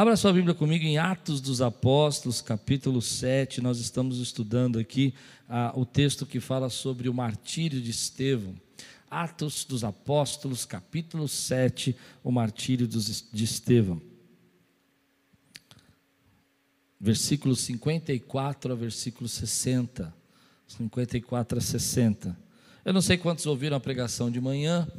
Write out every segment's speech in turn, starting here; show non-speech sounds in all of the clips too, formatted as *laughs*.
Abra sua Bíblia comigo em Atos dos Apóstolos, capítulo 7. Nós estamos estudando aqui ah, o texto que fala sobre o martírio de Estevão. Atos dos Apóstolos, capítulo 7, o martírio de Estevão. Versículo 54 a versículo 60. 54 a 60. Eu não sei quantos ouviram a pregação de manhã,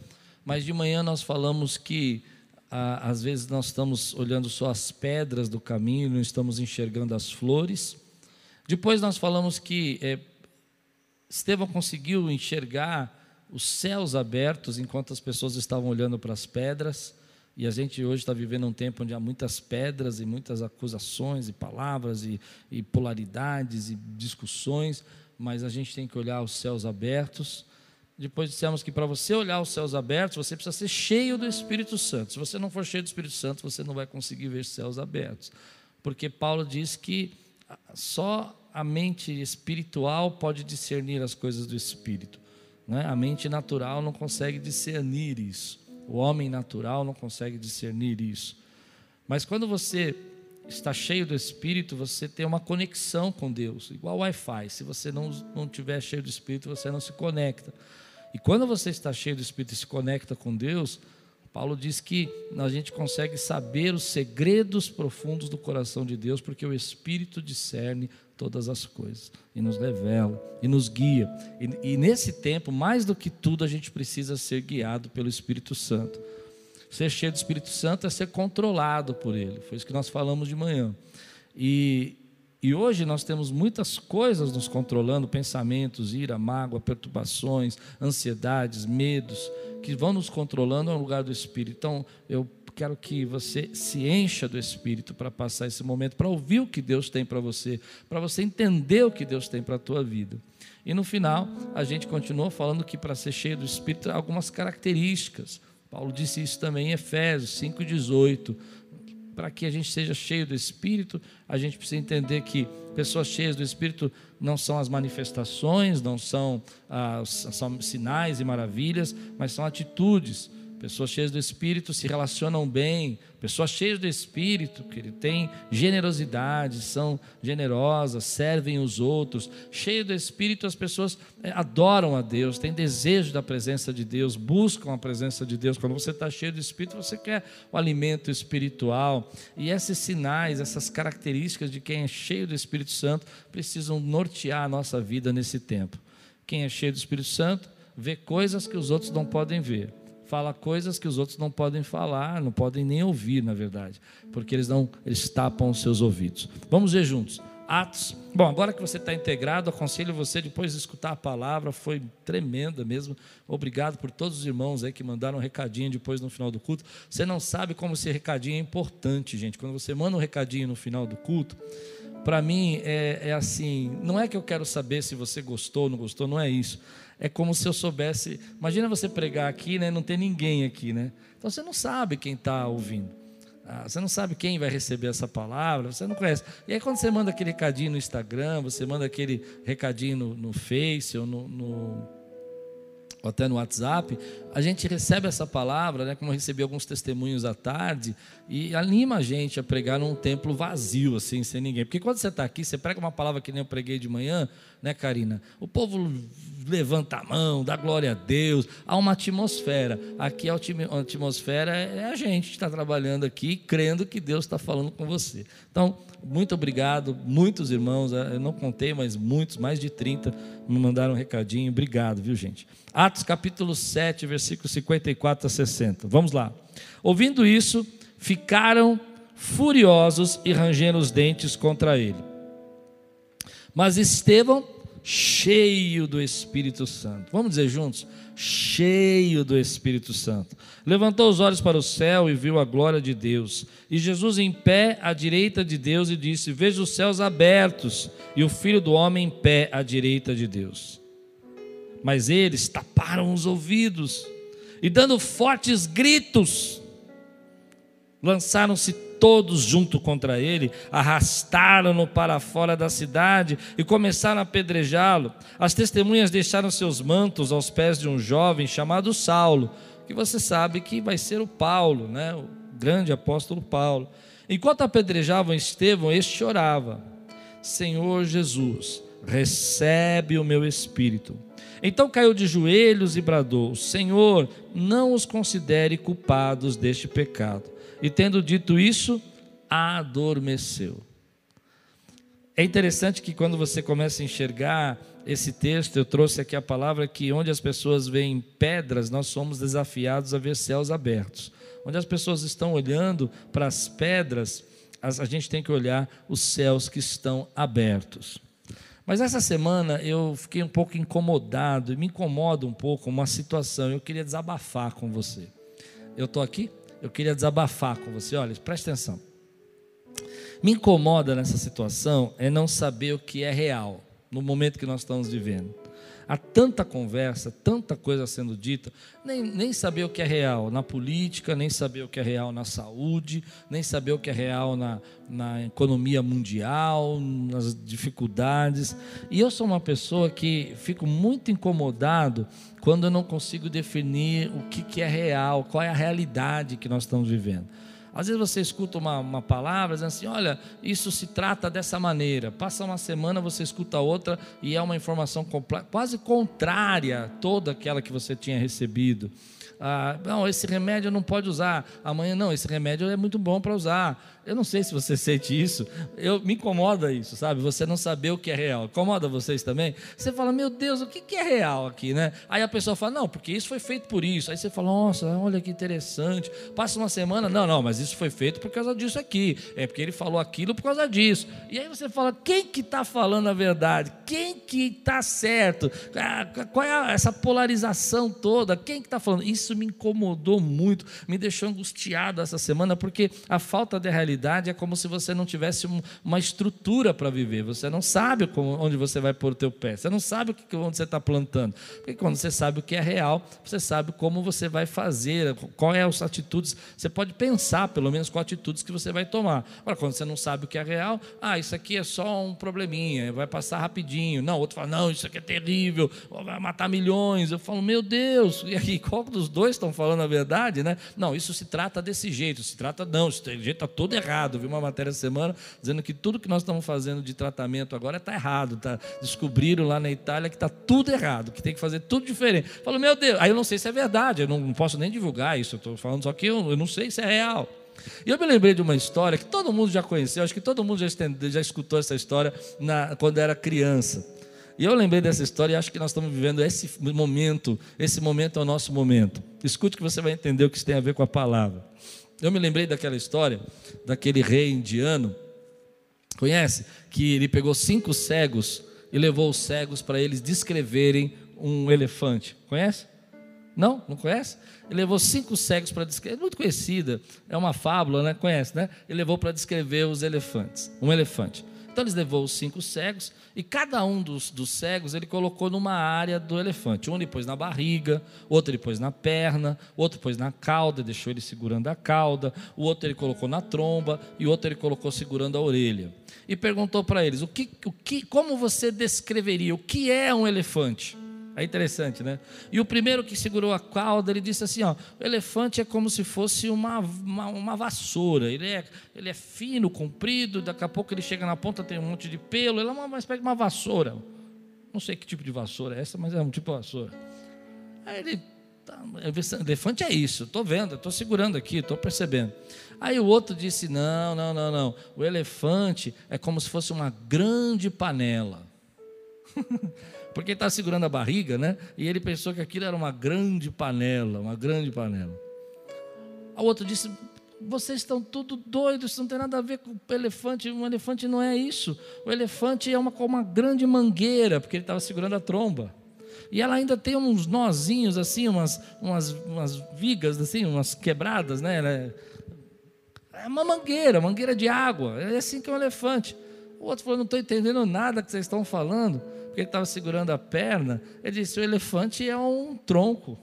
mas de manhã nós falamos que ah, às vezes nós estamos olhando só as pedras do caminho, não estamos enxergando as flores. Depois nós falamos que é, Estevão conseguiu enxergar os céus abertos enquanto as pessoas estavam olhando para as pedras. E a gente hoje está vivendo um tempo onde há muitas pedras e muitas acusações e palavras e, e polaridades e discussões, mas a gente tem que olhar os céus abertos depois dissemos que para você olhar os céus abertos, você precisa ser cheio do Espírito Santo. Se você não for cheio do Espírito Santo, você não vai conseguir ver céus abertos. Porque Paulo diz que só a mente espiritual pode discernir as coisas do Espírito. Né? A mente natural não consegue discernir isso. O homem natural não consegue discernir isso. Mas quando você está cheio do Espírito, você tem uma conexão com Deus, igual Wi-Fi. Se você não, não tiver cheio do Espírito, você não se conecta. E quando você está cheio do Espírito e se conecta com Deus, Paulo diz que a gente consegue saber os segredos profundos do coração de Deus, porque o Espírito discerne todas as coisas e nos revela e nos guia. E, e, nesse tempo, mais do que tudo, a gente precisa ser guiado pelo Espírito Santo. Ser cheio do Espírito Santo é ser controlado por Ele. Foi isso que nós falamos de manhã. E, e hoje nós temos muitas coisas nos controlando, pensamentos, ira, mágoa, perturbações, ansiedades, medos, que vão nos controlando no lugar do Espírito. Então, eu quero que você se encha do Espírito para passar esse momento, para ouvir o que Deus tem para você, para você entender o que Deus tem para a tua vida. E no final, a gente continua falando que para ser cheio do Espírito algumas características. Paulo disse isso também em Efésios 5,18 para que a gente seja cheio do Espírito, a gente precisa entender que pessoas cheias do Espírito não são as manifestações, não são, ah, são sinais e maravilhas, mas são atitudes Pessoas cheias do Espírito se relacionam bem. Pessoas cheias do Espírito, que ele tem generosidade, são generosas, servem os outros. Cheio do Espírito, as pessoas é, adoram a Deus, têm desejo da presença de Deus, buscam a presença de Deus. Quando você está cheio do Espírito, você quer o alimento espiritual. E esses sinais, essas características de quem é cheio do Espírito Santo, precisam nortear a nossa vida nesse tempo. Quem é cheio do Espírito Santo vê coisas que os outros não podem ver fala coisas que os outros não podem falar, não podem nem ouvir, na verdade, porque eles não eles tapam os seus ouvidos. Vamos ver juntos. Atos. Bom, agora que você está integrado, aconselho você depois de escutar a palavra, foi tremenda mesmo. Obrigado por todos os irmãos aí que mandaram um recadinho depois no final do culto. Você não sabe como esse recadinho é importante, gente. Quando você manda um recadinho no final do culto, para mim é, é assim, não é que eu quero saber se você gostou ou não gostou, não é isso é como se eu soubesse. Imagina você pregar aqui, né? Não tem ninguém aqui, né? Então você não sabe quem está ouvindo. Ah, você não sabe quem vai receber essa palavra, você não conhece. E aí, quando você manda aquele recadinho no Instagram, você manda aquele recadinho no, no Face ou no, no ou até no WhatsApp, a gente recebe essa palavra, né, como eu recebi alguns testemunhos à tarde, e anima a gente a pregar num templo vazio, assim, sem ninguém. Porque quando você está aqui, você prega uma palavra que nem eu preguei de manhã, né, Karina? O povo levanta a mão, dá glória a Deus, há uma atmosfera. Aqui a atmosfera é a gente que está trabalhando aqui, crendo que Deus está falando com você. Então, muito obrigado, muitos irmãos, eu não contei, mas muitos, mais de 30, me mandaram um recadinho. Obrigado, viu, gente? Atos capítulo 7, versículos 54 a 60. Vamos lá. Ouvindo isso, ficaram furiosos e rangendo os dentes contra ele. Mas Estevão, cheio do Espírito Santo, vamos dizer juntos: cheio do Espírito Santo, levantou os olhos para o céu e viu a glória de Deus. E Jesus em pé à direita de Deus e disse: Veja os céus abertos e o filho do homem em pé à direita de Deus. Mas eles taparam os ouvidos e, dando fortes gritos, lançaram-se todos junto contra ele, arrastaram-no para fora da cidade e começaram a apedrejá-lo. As testemunhas deixaram seus mantos aos pés de um jovem chamado Saulo, que você sabe que vai ser o Paulo, né? o grande apóstolo Paulo. Enquanto apedrejavam Estevão, este chorava: Senhor Jesus, recebe o meu espírito. Então caiu de joelhos e bradou: Senhor, não os considere culpados deste pecado. E tendo dito isso, adormeceu. É interessante que quando você começa a enxergar esse texto, eu trouxe aqui a palavra que onde as pessoas veem pedras, nós somos desafiados a ver céus abertos. Onde as pessoas estão olhando para as pedras, a gente tem que olhar os céus que estão abertos. Mas essa semana eu fiquei um pouco incomodado, me incomoda um pouco uma situação, eu queria desabafar com você. Eu estou aqui, eu queria desabafar com você, olha, preste atenção. Me incomoda nessa situação é não saber o que é real no momento que nós estamos vivendo. Há tanta conversa, tanta coisa sendo dita, nem, nem saber o que é real na política, nem saber o que é real na saúde, nem saber o que é real na, na economia mundial, nas dificuldades. E eu sou uma pessoa que fico muito incomodado quando eu não consigo definir o que, que é real, qual é a realidade que nós estamos vivendo. Às vezes você escuta uma, uma palavra dizendo assim: olha, isso se trata dessa maneira. Passa uma semana, você escuta outra e é uma informação quase contrária a toda aquela que você tinha recebido. Ah, não, esse remédio não pode usar. Amanhã, não, esse remédio é muito bom para usar. Eu não sei se você *laughs* sente isso. Eu me incomoda isso, sabe? Você não saber o que é real. Incomoda vocês também? Você fala, meu Deus, o que é real aqui, né? Aí a pessoa fala, não, porque isso foi feito por isso. Aí você fala, nossa, olha que interessante. Passa uma semana, não, não, mas isso foi feito por causa disso aqui. É porque ele falou aquilo por causa disso. E aí você fala, quem que está falando a verdade? Quem que está certo? Ah, qual é essa polarização toda? Quem que está falando? Isso me incomodou muito, me deixou angustiado essa semana, porque a falta de realidade é como se você não tivesse uma estrutura para viver. Você não sabe onde você vai pôr o teu pé. Você não sabe onde você está plantando. Porque quando você sabe o que é real, você sabe como você vai fazer, qual é as atitudes. Você pode pensar, pelo menos, qual atitudes que você vai tomar. Agora, quando você não sabe o que é real, ah, isso aqui é só um probleminha, vai passar rapidinho. Não, outro fala, não, isso aqui é terrível, vai matar milhões. Eu falo, meu Deus, e aqui, *laughs* qual dos dois estão falando a verdade, né? Não, isso se trata desse jeito, se trata, não, esse jeito está todo errado errado. Vi uma matéria semana dizendo que tudo que nós estamos fazendo de tratamento agora está errado. Tá? Descobriram lá na Itália que está tudo errado, que tem que fazer tudo diferente. Falo, meu Deus, aí eu não sei se é verdade, eu não posso nem divulgar isso, eu estou falando só que eu, eu não sei se é real. E eu me lembrei de uma história que todo mundo já conheceu, acho que todo mundo já, já escutou essa história na, quando era criança. E eu lembrei dessa história e acho que nós estamos vivendo esse momento, esse momento é o nosso momento. Escute que você vai entender o que isso tem a ver com a palavra. Eu me lembrei daquela história, daquele rei indiano, conhece? Que ele pegou cinco cegos e levou os cegos para eles descreverem um elefante. Conhece? Não? Não conhece? Ele levou cinco cegos para descrever. É muito conhecida, é uma fábula, né? Conhece, né? Ele levou para descrever os elefantes, um elefante. Então eles levou os cinco cegos e cada um dos, dos cegos ele colocou numa área do elefante. Um ele pôs na barriga, outro ele pôs na perna, outro pôs na cauda, deixou ele segurando a cauda, o outro ele colocou na tromba e o outro ele colocou segurando a orelha. E perguntou para eles: o que, o que, como você descreveria o que é um elefante? É interessante, né? E o primeiro que segurou a cauda, ele disse assim: ó, o elefante é como se fosse uma, uma, uma, vassoura. Ele é, ele é fino, comprido, daqui a pouco ele chega na ponta, tem um monte de pelo, ele é uma, uma espécie de uma vassoura. Não sei que tipo de vassoura é essa, mas é um tipo de vassoura. Aí ele. Tá, elefante é isso, estou vendo, estou segurando aqui, estou percebendo. Aí o outro disse: não, não, não, não. O elefante é como se fosse uma grande panela. *laughs* porque ele estava segurando a barriga, né? E ele pensou que aquilo era uma grande panela, uma grande panela. O outro disse: vocês estão tudo doidos, isso não tem nada a ver com o elefante. Um elefante não é isso. O elefante é uma, uma grande mangueira, porque ele estava segurando a tromba. E ela ainda tem uns nozinhos assim, umas, umas, umas vigas assim, umas quebradas, né? É, é uma mangueira, mangueira de água. É assim que é um elefante. O outro falou: não estou entendendo nada que vocês estão falando porque ele estava segurando a perna, ele disse: o elefante é um tronco,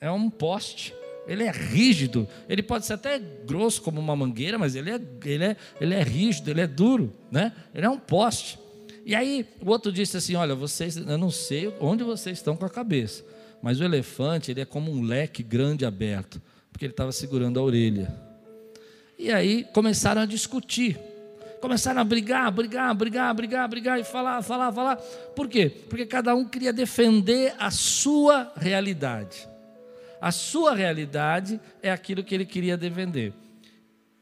é um poste. Ele é rígido, ele pode ser até grosso como uma mangueira, mas ele é, ele é, ele é rígido, ele é duro, né? Ele é um poste. E aí o outro disse assim: Olha, vocês, eu não sei onde vocês estão com a cabeça, mas o elefante ele é como um leque grande aberto, porque ele estava segurando a orelha. E aí começaram a discutir. Começaram a brigar, brigar, brigar, brigar, brigar e falar, falar, falar. Por quê? Porque cada um queria defender a sua realidade. A sua realidade é aquilo que ele queria defender.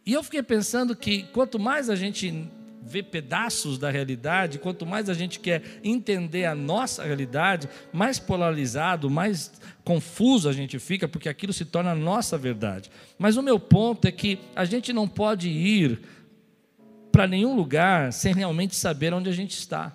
E eu fiquei pensando que quanto mais a gente vê pedaços da realidade, quanto mais a gente quer entender a nossa realidade, mais polarizado, mais confuso a gente fica, porque aquilo se torna a nossa verdade. Mas o meu ponto é que a gente não pode ir para nenhum lugar sem realmente saber onde a gente está.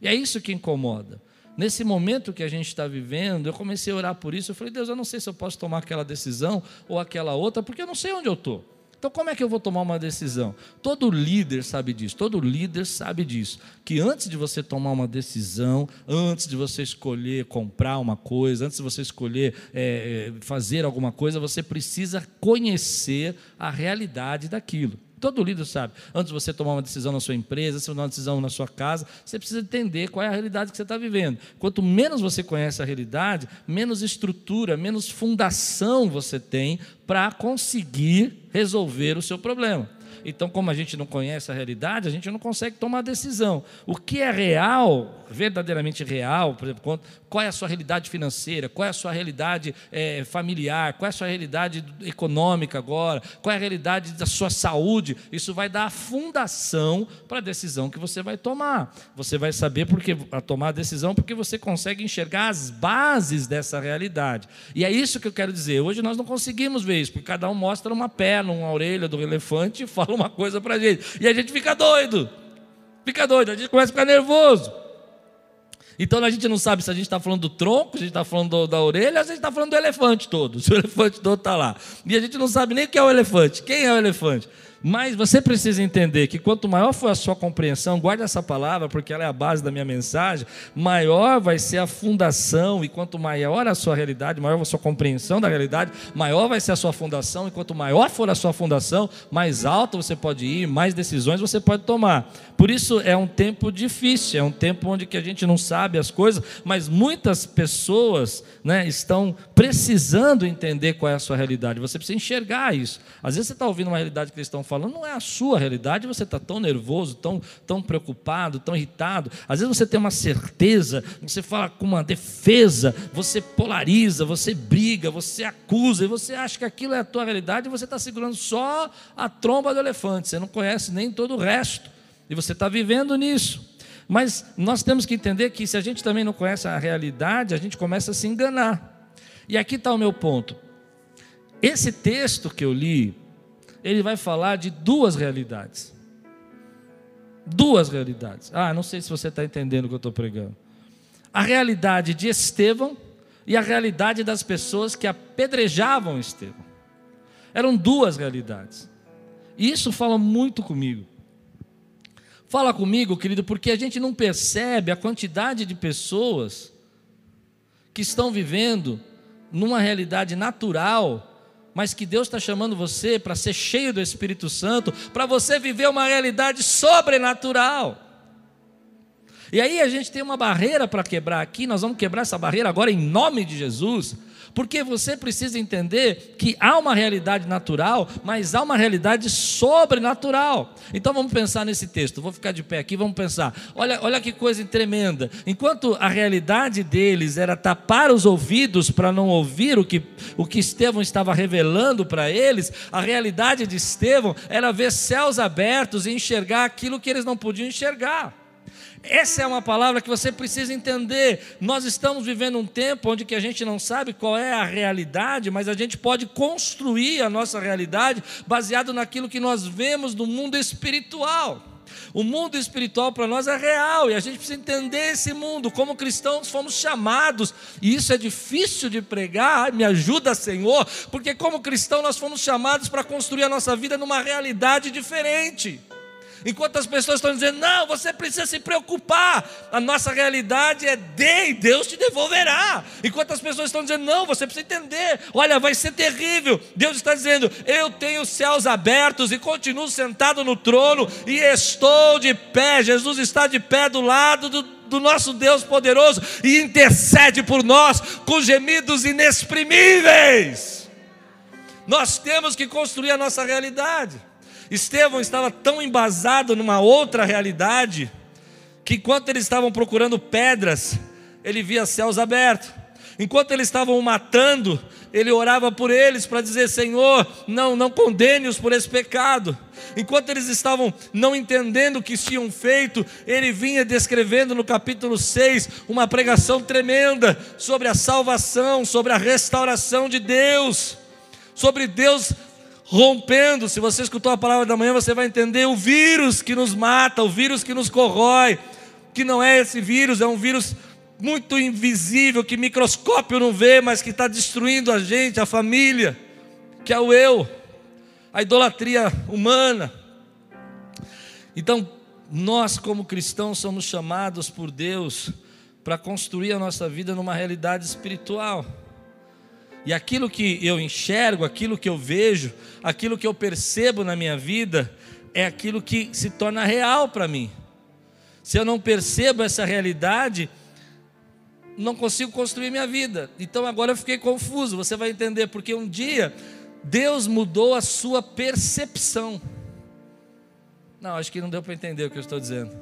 E é isso que incomoda. Nesse momento que a gente está vivendo, eu comecei a orar por isso. Eu falei, Deus, eu não sei se eu posso tomar aquela decisão ou aquela outra, porque eu não sei onde eu estou. Então, como é que eu vou tomar uma decisão? Todo líder sabe disso, todo líder sabe disso. Que antes de você tomar uma decisão, antes de você escolher comprar uma coisa, antes de você escolher é, fazer alguma coisa, você precisa conhecer a realidade daquilo. Todo líder sabe. Antes de você tomar uma decisão na sua empresa, se tomar uma decisão na sua casa, você precisa entender qual é a realidade que você está vivendo. Quanto menos você conhece a realidade, menos estrutura, menos fundação você tem para conseguir resolver o seu problema. Então, como a gente não conhece a realidade, a gente não consegue tomar decisão. O que é real, verdadeiramente real, por exemplo, qual é a sua realidade financeira, qual é a sua realidade é, familiar, qual é a sua realidade econômica agora, qual é a realidade da sua saúde, isso vai dar a fundação para a decisão que você vai tomar. Você vai saber porque a tomar a decisão porque você consegue enxergar as bases dessa realidade. E é isso que eu quero dizer. Hoje nós não conseguimos ver isso, porque cada um mostra uma perna, uma orelha do elefante e fala fala uma coisa para a gente. E a gente fica doido. Fica doido, a gente começa a ficar nervoso. Então a gente não sabe se a gente está falando do tronco, se a gente está falando do, da orelha, ou se a gente está falando do elefante todo. Se o *laughs* elefante todo está lá. E a gente não sabe nem o que é o elefante. Quem é o elefante? Mas você precisa entender que quanto maior for a sua compreensão, guarde essa palavra, porque ela é a base da minha mensagem, maior vai ser a fundação, e quanto maior a sua realidade, maior a sua compreensão da realidade, maior vai ser a sua fundação, e quanto maior for a sua fundação, mais alto você pode ir, mais decisões você pode tomar. Por isso é um tempo difícil, é um tempo onde que a gente não sabe as coisas, mas muitas pessoas né, estão precisando entender qual é a sua realidade. Você precisa enxergar isso. Às vezes você está ouvindo uma realidade que eles estão falando, não é a sua realidade, você está tão nervoso, tão, tão preocupado, tão irritado. Às vezes você tem uma certeza, você fala com uma defesa, você polariza, você briga, você acusa, e você acha que aquilo é a tua realidade e você está segurando só a tromba do elefante, você não conhece nem todo o resto, e você está vivendo nisso. Mas nós temos que entender que se a gente também não conhece a realidade, a gente começa a se enganar. E aqui está o meu ponto. Esse texto que eu li, ele vai falar de duas realidades. Duas realidades. Ah, não sei se você está entendendo o que eu estou pregando. A realidade de Estevão e a realidade das pessoas que apedrejavam Estevão. Eram duas realidades. E isso fala muito comigo. Fala comigo, querido, porque a gente não percebe a quantidade de pessoas que estão vivendo numa realidade natural mas que Deus está chamando você para ser cheio do Espírito Santo, para você viver uma realidade sobrenatural. E aí a gente tem uma barreira para quebrar aqui, nós vamos quebrar essa barreira agora em nome de Jesus. Porque você precisa entender que há uma realidade natural, mas há uma realidade sobrenatural. Então vamos pensar nesse texto. Vou ficar de pé aqui, vamos pensar. Olha, olha que coisa tremenda. Enquanto a realidade deles era tapar os ouvidos para não ouvir o que, o que Estevão estava revelando para eles, a realidade de Estevão era ver céus abertos e enxergar aquilo que eles não podiam enxergar. Essa é uma palavra que você precisa entender. Nós estamos vivendo um tempo onde que a gente não sabe qual é a realidade, mas a gente pode construir a nossa realidade baseado naquilo que nós vemos no mundo espiritual. O mundo espiritual para nós é real e a gente precisa entender esse mundo. Como cristãos fomos chamados, e isso é difícil de pregar, me ajuda, Senhor, porque como cristão nós fomos chamados para construir a nossa vida numa realidade diferente. Enquanto as pessoas estão dizendo, não, você precisa se preocupar, a nossa realidade é dê e Deus te devolverá. Enquanto as pessoas estão dizendo, não, você precisa entender, olha, vai ser terrível. Deus está dizendo, eu tenho os céus abertos e continuo sentado no trono e estou de pé. Jesus está de pé do lado do, do nosso Deus poderoso e intercede por nós com gemidos inexprimíveis. Nós temos que construir a nossa realidade. Estevão estava tão embasado numa outra realidade que enquanto eles estavam procurando pedras, ele via céus abertos. Enquanto eles estavam matando, ele orava por eles para dizer: Senhor, não, não condene-os por esse pecado. Enquanto eles estavam não entendendo o que tinham feito, ele vinha descrevendo no capítulo 6 uma pregação tremenda sobre a salvação, sobre a restauração de Deus, sobre Deus rompendo. Se você escutou a palavra da manhã, você vai entender o vírus que nos mata, o vírus que nos corrói, que não é esse vírus, é um vírus muito invisível, que microscópio não vê, mas que está destruindo a gente, a família, que é o eu, a idolatria humana. Então, nós, como cristãos, somos chamados por Deus para construir a nossa vida numa realidade espiritual. E aquilo que eu enxergo, aquilo que eu vejo, aquilo que eu percebo na minha vida, é aquilo que se torna real para mim. Se eu não percebo essa realidade, não consigo construir minha vida. Então agora eu fiquei confuso. Você vai entender porque um dia Deus mudou a sua percepção. Não, acho que não deu para entender o que eu estou dizendo.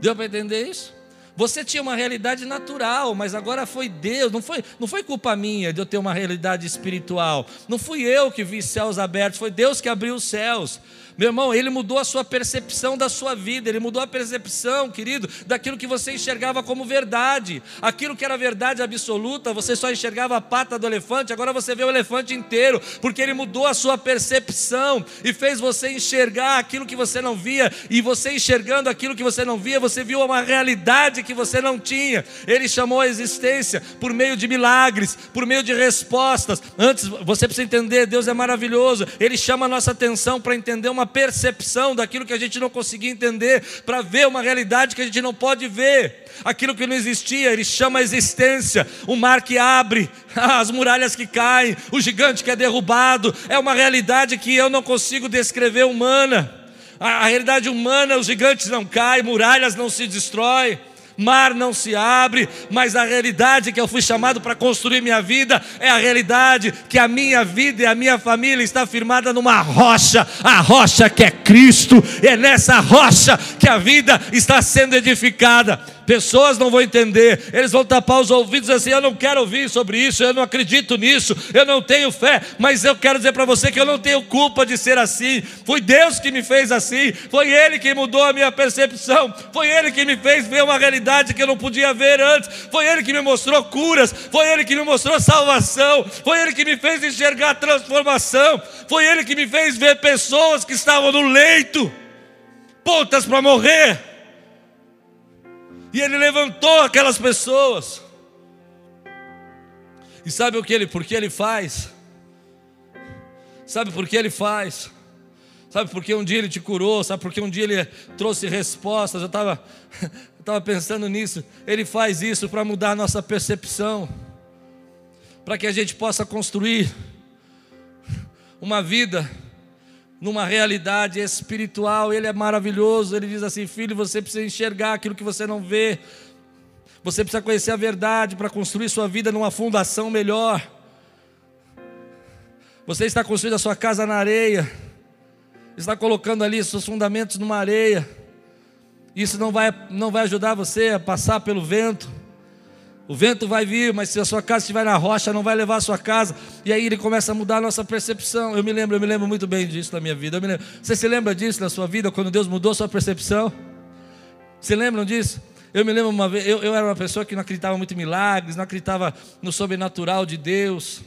Deu para entender isso? Você tinha uma realidade natural, mas agora foi Deus, não foi, não foi culpa minha de eu ter uma realidade espiritual. Não fui eu que vi céus abertos, foi Deus que abriu os céus. Meu irmão, ele mudou a sua percepção da sua vida, ele mudou a percepção, querido, daquilo que você enxergava como verdade. Aquilo que era verdade absoluta, você só enxergava a pata do elefante, agora você vê o elefante inteiro, porque ele mudou a sua percepção e fez você enxergar aquilo que você não via, e você enxergando aquilo que você não via, você viu uma realidade que você não tinha. Ele chamou a existência por meio de milagres, por meio de respostas. Antes, você precisa entender, Deus é maravilhoso, ele chama a nossa atenção para entender uma uma percepção daquilo que a gente não conseguia entender, para ver uma realidade que a gente não pode ver. Aquilo que não existia, ele chama a existência, o mar que abre, *laughs* as muralhas que caem, o gigante que é derrubado, é uma realidade que eu não consigo descrever humana. A, a realidade humana, os gigantes não caem, muralhas não se destroem mar não se abre, mas a realidade que eu fui chamado para construir minha vida é a realidade que a minha vida e a minha família está firmada numa rocha, a rocha que é Cristo, é nessa rocha que a vida está sendo edificada. Pessoas não vão entender, eles vão tapar os ouvidos assim: eu não quero ouvir sobre isso, eu não acredito nisso, eu não tenho fé, mas eu quero dizer para você que eu não tenho culpa de ser assim. Foi Deus que me fez assim, foi Ele que mudou a minha percepção, foi Ele que me fez ver uma realidade que eu não podia ver antes, foi Ele que me mostrou curas, foi Ele que me mostrou salvação, foi Ele que me fez enxergar transformação, foi Ele que me fez ver pessoas que estavam no leito, pontas para morrer e ele levantou aquelas pessoas. E sabe o que ele, por que ele faz? Sabe por que ele faz? Sabe por que um dia ele te curou? Sabe por que um dia ele trouxe respostas? Eu estava *laughs* eu tava pensando nisso. Ele faz isso para mudar a nossa percepção, para que a gente possa construir uma vida numa realidade espiritual, ele é maravilhoso. Ele diz assim: Filho, você precisa enxergar aquilo que você não vê, você precisa conhecer a verdade para construir sua vida numa fundação melhor. Você está construindo a sua casa na areia, está colocando ali seus fundamentos numa areia. Isso não vai, não vai ajudar você a passar pelo vento. O vento vai vir, mas se a sua casa estiver na rocha, não vai levar a sua casa. E aí ele começa a mudar a nossa percepção. Eu me lembro, eu me lembro muito bem disso na minha vida. Você se lembra disso na sua vida, quando Deus mudou a sua percepção? Se lembram disso? Eu me lembro uma vez, eu, eu era uma pessoa que não acreditava muito em milagres, não acreditava no sobrenatural de Deus.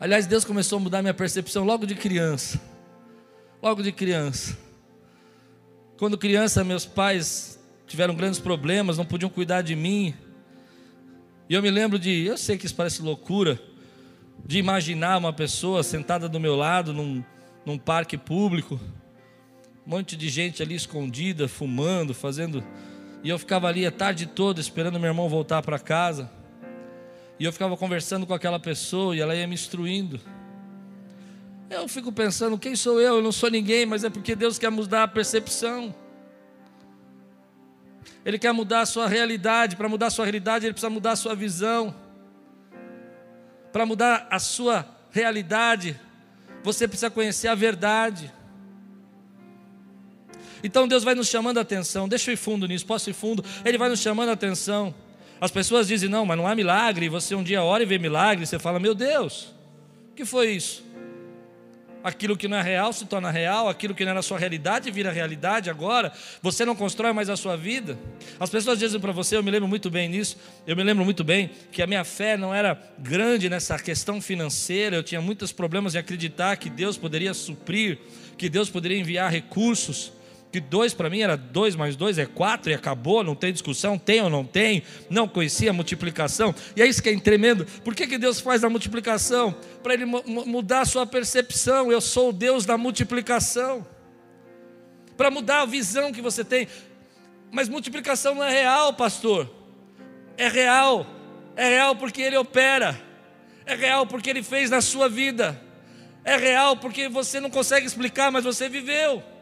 Aliás, Deus começou a mudar minha percepção logo de criança. Logo de criança. Quando criança, meus pais tiveram grandes problemas, não podiam cuidar de mim. E eu me lembro de, eu sei que isso parece loucura, de imaginar uma pessoa sentada do meu lado num, num parque público, um monte de gente ali escondida, fumando, fazendo. E eu ficava ali a tarde toda esperando meu irmão voltar para casa. E eu ficava conversando com aquela pessoa e ela ia me instruindo. Eu fico pensando, quem sou eu? Eu não sou ninguém, mas é porque Deus quer mudar a percepção. Ele quer mudar a sua realidade. Para mudar a sua realidade, ele precisa mudar a sua visão. Para mudar a sua realidade, você precisa conhecer a verdade. Então Deus vai nos chamando a atenção. Deixa eu ir fundo nisso, posso ir fundo? Ele vai nos chamando a atenção. As pessoas dizem: não, mas não há milagre. Você um dia ora e vê milagre, você fala: meu Deus, o que foi isso? Aquilo que não é real se torna real, aquilo que não era sua realidade vira realidade agora. Você não constrói mais a sua vida. As pessoas dizem para você, eu me lembro muito bem nisso, eu me lembro muito bem que a minha fé não era grande nessa questão financeira, eu tinha muitos problemas em acreditar que Deus poderia suprir, que Deus poderia enviar recursos que dois para mim era dois mais dois é quatro e acabou, não tem discussão, tem ou não tem, não conhecia a multiplicação, e é isso que é tremendo. Por que, que Deus faz a multiplicação? Para Ele mudar a sua percepção. Eu sou o Deus da multiplicação, para mudar a visão que você tem. Mas multiplicação não é real, pastor, é real, é real porque Ele opera, é real porque Ele fez na sua vida, é real porque você não consegue explicar, mas você viveu.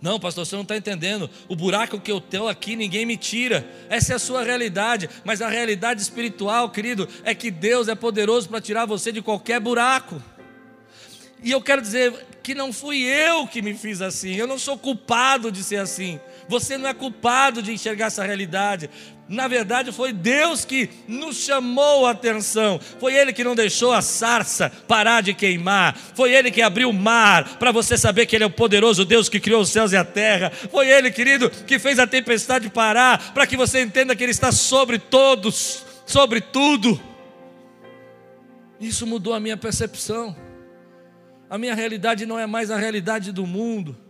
Não, pastor, você não está entendendo. O buraco que eu tenho aqui ninguém me tira. Essa é a sua realidade. Mas a realidade espiritual, querido, é que Deus é poderoso para tirar você de qualquer buraco. E eu quero dizer que não fui eu que me fiz assim. Eu não sou culpado de ser assim. Você não é culpado de enxergar essa realidade. Na verdade, foi Deus que nos chamou a atenção. Foi Ele que não deixou a sarça parar de queimar. Foi Ele que abriu o mar para você saber que Ele é o poderoso Deus que criou os céus e a terra. Foi Ele, querido, que fez a tempestade parar para que você entenda que Ele está sobre todos, sobre tudo. Isso mudou a minha percepção. A minha realidade não é mais a realidade do mundo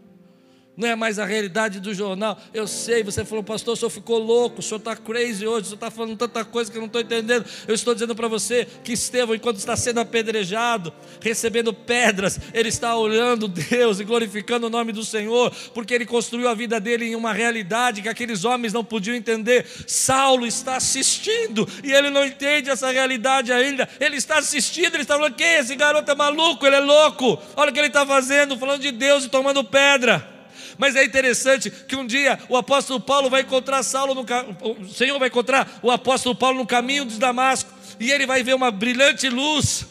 não é mais a realidade do jornal. Eu sei, você falou, pastor, o senhor ficou louco, o senhor está crazy hoje, o senhor está falando tanta coisa que eu não estou entendendo. Eu estou dizendo para você que Estevão, enquanto está sendo apedrejado, recebendo pedras, ele está olhando *laughs* Deus e glorificando o nome do Senhor, porque ele construiu a vida dele em uma realidade que aqueles homens não podiam entender. Saulo está assistindo e ele não entende essa realidade ainda. Ele está assistindo, ele está falando: quem é esse garoto? É maluco, ele é louco. Olha o que ele está fazendo, falando de Deus e tomando pedra. Mas é interessante que um dia o apóstolo Paulo vai encontrar Saulo no o Senhor vai encontrar o apóstolo Paulo no caminho de Damasco e ele vai ver uma brilhante luz.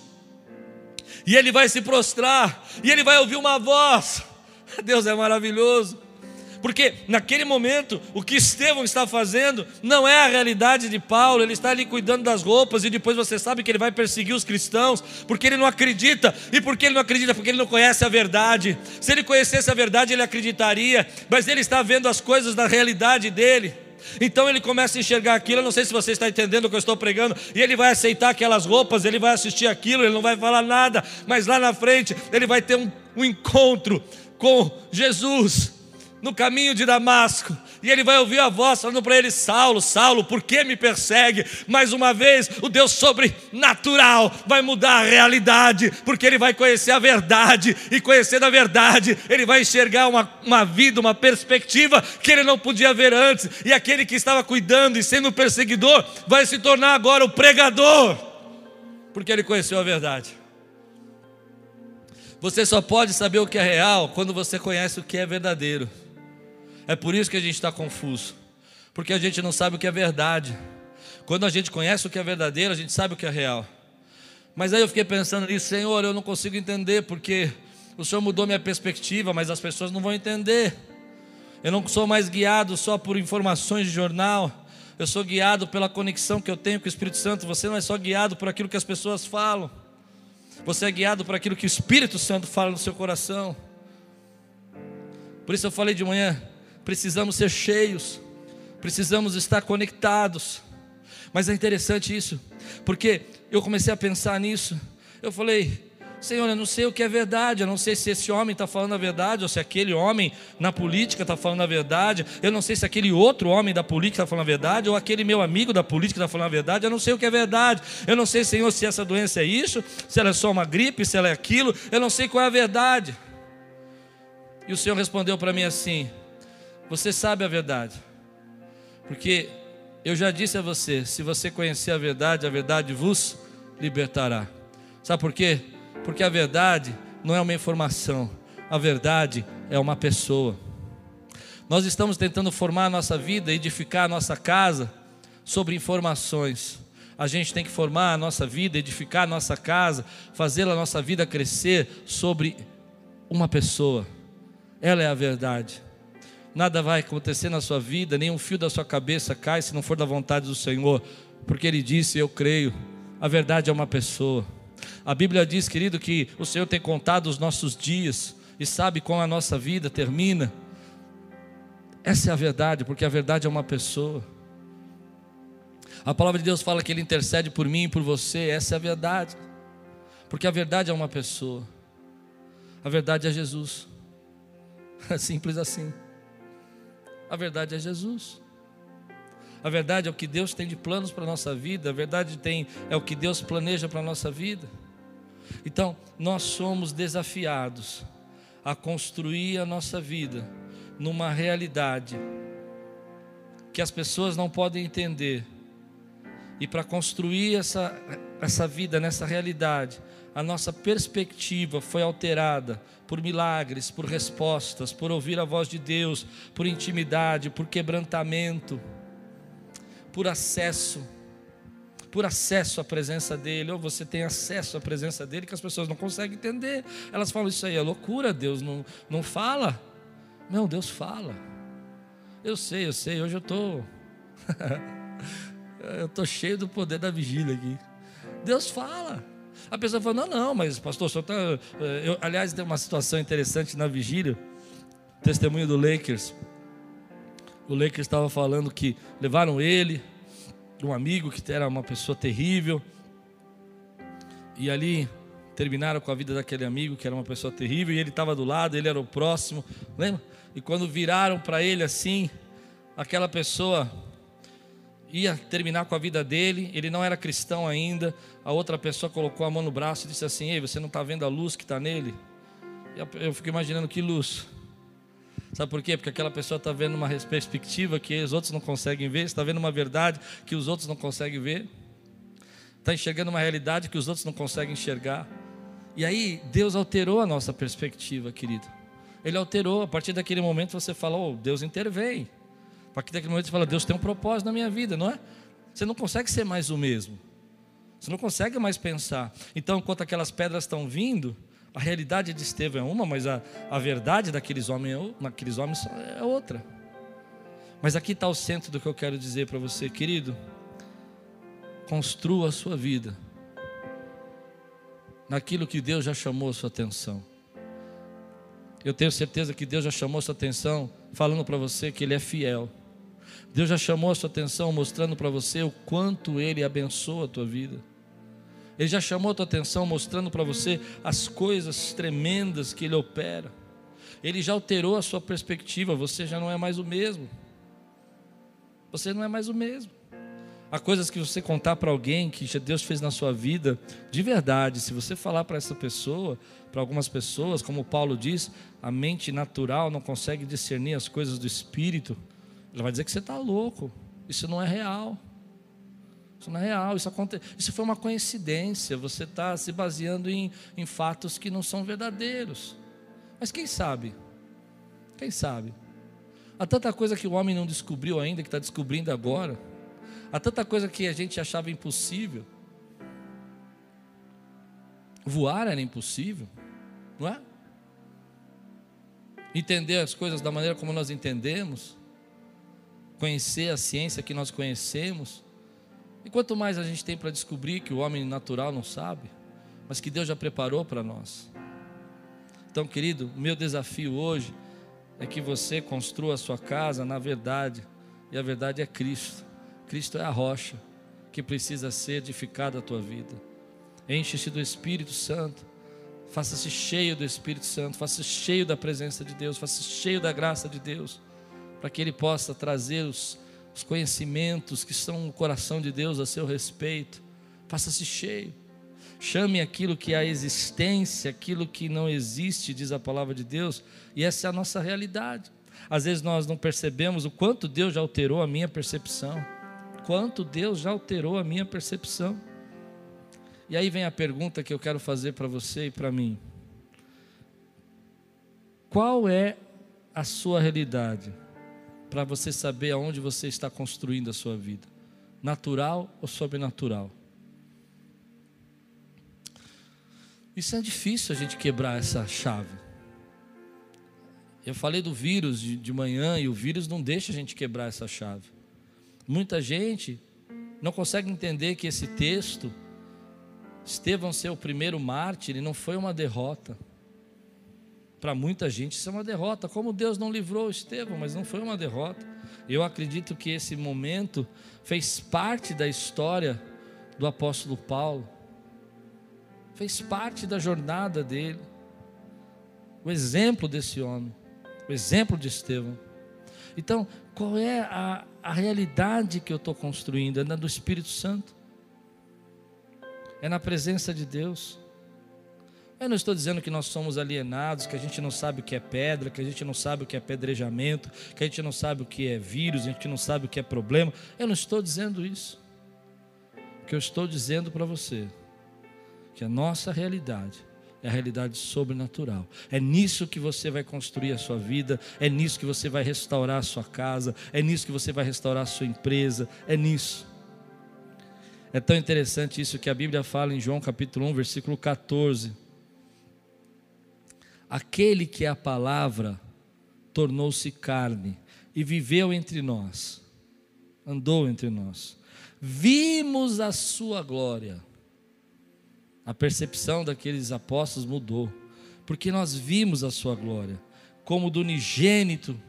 E ele vai se prostrar e ele vai ouvir uma voz. *laughs* Deus é maravilhoso. Porque naquele momento, o que Estevão está fazendo não é a realidade de Paulo, ele está ali cuidando das roupas, e depois você sabe que ele vai perseguir os cristãos, porque ele não acredita. E por que ele não acredita? Porque ele não conhece a verdade. Se ele conhecesse a verdade, ele acreditaria, mas ele está vendo as coisas da realidade dele. Então ele começa a enxergar aquilo. Eu não sei se você está entendendo o que eu estou pregando. E ele vai aceitar aquelas roupas, ele vai assistir aquilo, ele não vai falar nada. Mas lá na frente ele vai ter um, um encontro com Jesus no caminho de Damasco, e ele vai ouvir a voz falando para ele: Saulo, Saulo, por que me persegue? Mais uma vez, o Deus sobrenatural vai mudar a realidade, porque ele vai conhecer a verdade, e conhecendo a verdade, ele vai enxergar uma, uma vida, uma perspectiva que ele não podia ver antes, e aquele que estava cuidando e sendo perseguidor vai se tornar agora o pregador, porque ele conheceu a verdade. Você só pode saber o que é real quando você conhece o que é verdadeiro. É por isso que a gente está confuso, porque a gente não sabe o que é verdade. Quando a gente conhece o que é verdadeiro, a gente sabe o que é real. Mas aí eu fiquei pensando nisso, Senhor, eu não consigo entender, porque o Senhor mudou minha perspectiva, mas as pessoas não vão entender. Eu não sou mais guiado só por informações de jornal, eu sou guiado pela conexão que eu tenho com o Espírito Santo. Você não é só guiado por aquilo que as pessoas falam, você é guiado por aquilo que o Espírito Santo fala no seu coração. Por isso eu falei de manhã, precisamos ser cheios, precisamos estar conectados. Mas é interessante isso, porque eu comecei a pensar nisso. Eu falei, Senhor, eu não sei o que é verdade, eu não sei se esse homem está falando a verdade, ou se aquele homem na política está falando a verdade, eu não sei se aquele outro homem da política está falando a verdade, ou aquele meu amigo da política está falando a verdade, eu não sei o que é verdade, eu não sei, Senhor, se essa doença é isso, se ela é só uma gripe, se ela é aquilo, eu não sei qual é a verdade. E o Senhor respondeu para mim assim: você sabe a verdade. Porque eu já disse a você: se você conhecer a verdade, a verdade vos libertará. Sabe por quê? Porque a verdade não é uma informação, a verdade é uma pessoa. Nós estamos tentando formar a nossa vida, edificar a nossa casa sobre informações. A gente tem que formar a nossa vida, edificar a nossa casa, fazer a nossa vida crescer sobre uma pessoa. Ela é a verdade. Nada vai acontecer na sua vida, nenhum fio da sua cabeça cai se não for da vontade do Senhor, porque Ele disse: Eu creio. A verdade é uma pessoa. A Bíblia diz, querido, que o Senhor tem contado os nossos dias e sabe como a nossa vida termina. Essa é a verdade, porque a verdade é uma pessoa. A palavra de Deus fala que Ele intercede por mim e por você, essa é a verdade. Porque a verdade é uma pessoa, a verdade é Jesus. *laughs* É simples assim. A verdade é Jesus. A verdade é o que Deus tem de planos para a nossa vida, a verdade tem, é o que Deus planeja para a nossa vida. Então, nós somos desafiados a construir a nossa vida numa realidade que as pessoas não podem entender e para construir essa, essa vida nessa realidade, a nossa perspectiva foi alterada por milagres, por respostas, por ouvir a voz de Deus, por intimidade, por quebrantamento, por acesso, por acesso à presença dEle, ou você tem acesso à presença dEle que as pessoas não conseguem entender. Elas falam: Isso aí é loucura, Deus não, não fala. Não, Deus fala. Eu sei, eu sei, hoje eu estou. *laughs* Eu estou cheio do poder da vigília aqui. Deus fala. A pessoa fala, não, não, mas pastor, só está. Eh, aliás, tem uma situação interessante na vigília. Testemunho do Lakers. O Lakers estava falando que levaram ele, um amigo que era uma pessoa terrível. E ali terminaram com a vida daquele amigo que era uma pessoa terrível. E ele estava do lado, ele era o próximo. Lembra? E quando viraram para ele assim, aquela pessoa ia terminar com a vida dele, ele não era cristão ainda. A outra pessoa colocou a mão no braço e disse assim: Ei, você não está vendo a luz que está nele? Eu fico imaginando que luz. Sabe por quê? Porque aquela pessoa está vendo uma perspectiva que os outros não conseguem ver, está vendo uma verdade que os outros não conseguem ver, está enxergando uma realidade que os outros não conseguem enxergar. E aí Deus alterou a nossa perspectiva, querido. Ele alterou, a partir daquele momento você fala, oh, Deus intervém. A partir daquele momento você fala, Deus tem um propósito na minha vida, não é? Você não consegue ser mais o mesmo. Você não consegue mais pensar. Então, enquanto aquelas pedras estão vindo, a realidade de Estevão é uma, mas a, a verdade daqueles homens, naqueles homens é outra. Mas aqui está o centro do que eu quero dizer para você, querido. Construa a sua vida naquilo que Deus já chamou a sua atenção. Eu tenho certeza que Deus já chamou a sua atenção falando para você que Ele é fiel. Deus já chamou a sua atenção mostrando para você o quanto Ele abençoa a tua vida. Ele já chamou a tua atenção mostrando para você as coisas tremendas que Ele opera. Ele já alterou a sua perspectiva, você já não é mais o mesmo. Você não é mais o mesmo. Há coisas que você contar para alguém que Deus fez na sua vida, de verdade, se você falar para essa pessoa, para algumas pessoas, como Paulo diz, a mente natural não consegue discernir as coisas do espírito, ela vai dizer que você está louco, isso não é real. Isso não é real, isso, aconte... isso foi uma coincidência. Você está se baseando em, em fatos que não são verdadeiros. Mas quem sabe? Quem sabe? Há tanta coisa que o homem não descobriu ainda, que está descobrindo agora. Há tanta coisa que a gente achava impossível. Voar era impossível, não é? Entender as coisas da maneira como nós entendemos, conhecer a ciência que nós conhecemos, e quanto mais a gente tem para descobrir que o homem natural não sabe, mas que Deus já preparou para nós. Então, querido, o meu desafio hoje é que você construa a sua casa na verdade, e a verdade é Cristo. Cristo é a rocha que precisa ser edificada a tua vida. Enche-se do Espírito Santo, faça-se cheio do Espírito Santo, faça-se cheio da presença de Deus, faça-se cheio da graça de Deus, para que Ele possa trazer os os conhecimentos que são no coração de Deus a seu respeito. Faça-se cheio. Chame aquilo que é a existência, aquilo que não existe, diz a palavra de Deus, e essa é a nossa realidade. Às vezes nós não percebemos o quanto Deus já alterou a minha percepção. Quanto Deus já alterou a minha percepção. E aí vem a pergunta que eu quero fazer para você e para mim: Qual é a sua realidade? Para você saber aonde você está construindo a sua vida. natural ou sobrenatural. Isso é difícil a gente quebrar essa chave. Eu falei do vírus de, de manhã e o vírus não deixa a gente quebrar essa chave. Muita gente não consegue entender que esse texto, Estevão ser o primeiro mártir, não foi uma derrota. Para muita gente isso é uma derrota. Como Deus não livrou Estevão, mas não foi uma derrota. Eu acredito que esse momento fez parte da história do apóstolo Paulo, fez parte da jornada dele. O exemplo desse homem, o exemplo de Estevão. Então, qual é a, a realidade que eu estou construindo? É na do Espírito Santo, é na presença de Deus. Eu não estou dizendo que nós somos alienados, que a gente não sabe o que é pedra, que a gente não sabe o que é pedrejamento, que a gente não sabe o que é vírus, a gente não sabe o que é problema. Eu não estou dizendo isso. O que eu estou dizendo para você, que a nossa realidade é a realidade sobrenatural. É nisso que você vai construir a sua vida, é nisso que você vai restaurar a sua casa, é nisso que você vai restaurar a sua empresa, é nisso. É tão interessante isso que a Bíblia fala em João capítulo 1, versículo 14 Aquele que é a palavra tornou-se carne e viveu entre nós, andou entre nós. Vimos a sua glória. A percepção daqueles apóstolos mudou, porque nós vimos a sua glória, como do unigênito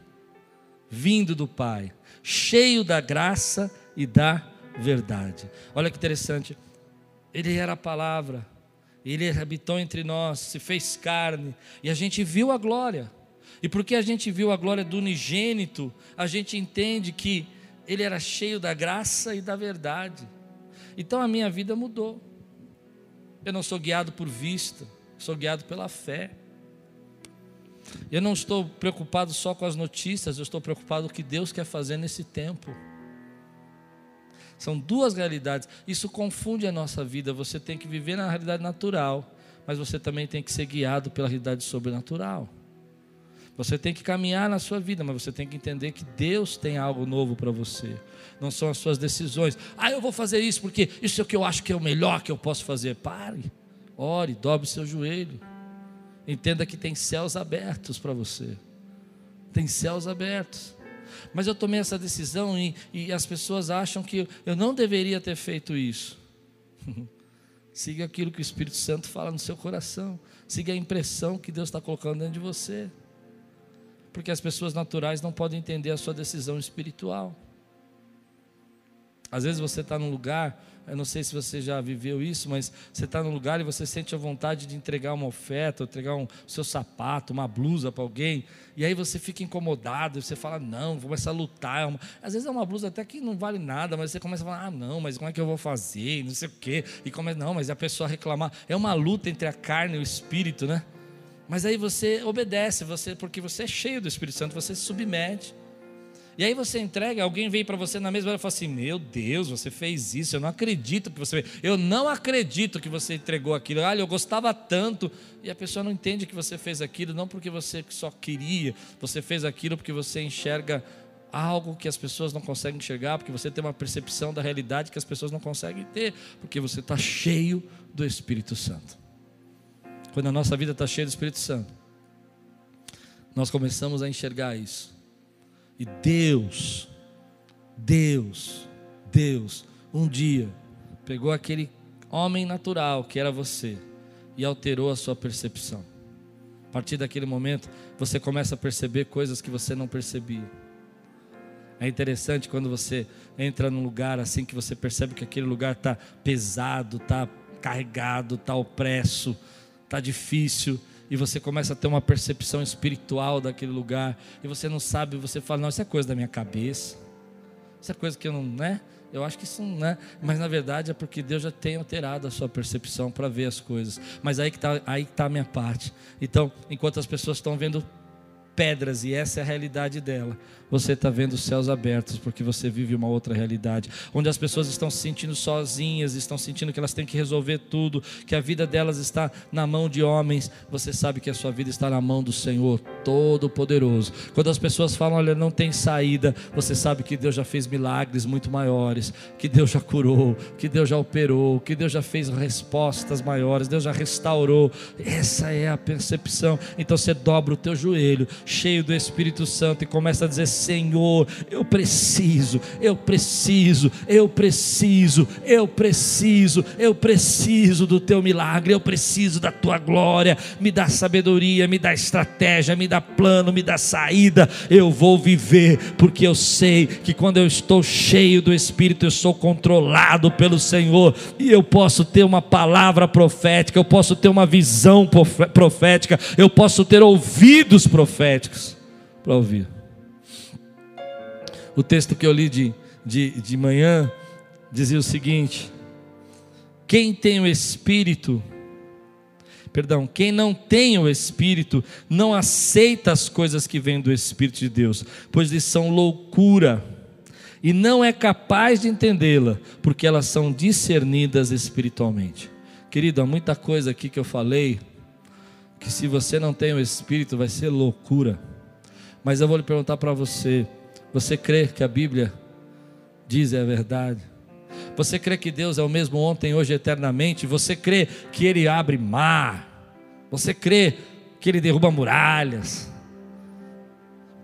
vindo do Pai, cheio da graça e da verdade. Olha que interessante. Ele era a palavra ele habitou entre nós, se fez carne, e a gente viu a glória. E porque a gente viu a glória do unigênito, a gente entende que ele era cheio da graça e da verdade. Então a minha vida mudou. Eu não sou guiado por vista, sou guiado pela fé. Eu não estou preocupado só com as notícias, eu estou preocupado com o que Deus quer fazer nesse tempo. São duas realidades. Isso confunde a nossa vida. Você tem que viver na realidade natural, mas você também tem que ser guiado pela realidade sobrenatural. Você tem que caminhar na sua vida, mas você tem que entender que Deus tem algo novo para você. Não são as suas decisões. Ah, eu vou fazer isso porque isso é o que eu acho que é o melhor que eu posso fazer. Pare, ore, dobre seu joelho. Entenda que tem céus abertos para você. Tem céus abertos mas eu tomei essa decisão e, e as pessoas acham que eu não deveria ter feito isso. *laughs* Siga aquilo que o Espírito Santo fala no seu coração. Siga a impressão que Deus está colocando dentro de você. Porque as pessoas naturais não podem entender a sua decisão espiritual. Às vezes você está num lugar eu não sei se você já viveu isso, mas você está num lugar e você sente a vontade de entregar uma oferta, entregar um seu sapato, uma blusa para alguém, e aí você fica incomodado, você fala, não, vou começar a lutar. Às vezes é uma blusa até que não vale nada, mas você começa a falar, ah, não, mas como é que eu vou fazer? Não sei o quê. E começa, não, mas a pessoa reclamar. É uma luta entre a carne e o espírito, né? Mas aí você obedece, você, porque você é cheio do Espírito Santo, você se submete. E aí você entrega, alguém vem para você na mesma hora e fala assim: Meu Deus, você fez isso, eu não acredito que você fez. Eu não acredito que você entregou aquilo. Olha, eu gostava tanto. E a pessoa não entende que você fez aquilo, não porque você só queria, você fez aquilo porque você enxerga algo que as pessoas não conseguem enxergar, porque você tem uma percepção da realidade que as pessoas não conseguem ter, porque você está cheio do Espírito Santo. Quando a nossa vida está cheia do Espírito Santo, nós começamos a enxergar isso. E Deus, Deus, Deus, um dia pegou aquele homem natural que era você e alterou a sua percepção. A partir daquele momento, você começa a perceber coisas que você não percebia. É interessante quando você entra num lugar assim que você percebe que aquele lugar está pesado, está carregado, está opresso, está difícil e você começa a ter uma percepção espiritual daquele lugar, e você não sabe, você fala, não, isso é coisa da minha cabeça, isso é coisa que eu não, né? Eu acho que isso não é, mas na verdade é porque Deus já tem alterado a sua percepção para ver as coisas. Mas aí que está aí tá a minha parte. Então, enquanto as pessoas estão vendo pedras, e essa é a realidade dela você está vendo os céus abertos, porque você vive uma outra realidade, onde as pessoas estão se sentindo sozinhas, estão sentindo que elas têm que resolver tudo, que a vida delas está na mão de homens, você sabe que a sua vida está na mão do Senhor Todo-Poderoso. Quando as pessoas falam, olha, não tem saída, você sabe que Deus já fez milagres muito maiores, que Deus já curou, que Deus já operou, que Deus já fez respostas maiores, Deus já restaurou. Essa é a percepção. Então você dobra o teu joelho, cheio do Espírito Santo, e começa a dizer: Senhor, eu preciso, eu preciso, eu preciso, eu preciso, eu preciso do teu milagre, eu preciso da tua glória. Me dá sabedoria, me dá estratégia, me dá plano, me dá saída. Eu vou viver, porque eu sei que quando eu estou cheio do Espírito, eu sou controlado pelo Senhor e eu posso ter uma palavra profética, eu posso ter uma visão profética, eu posso ter ouvidos proféticos para ouvir. O texto que eu li de, de, de manhã dizia o seguinte: quem tem o Espírito, perdão, quem não tem o Espírito, não aceita as coisas que vêm do Espírito de Deus, pois lhes são loucura, e não é capaz de entendê-la, porque elas são discernidas espiritualmente. Querido, há muita coisa aqui que eu falei, que se você não tem o Espírito vai ser loucura. Mas eu vou lhe perguntar para você: você crê que a Bíblia diz é a verdade? Você crê que Deus é o mesmo ontem, hoje, eternamente? Você crê que Ele abre mar? Você crê que Ele derruba muralhas?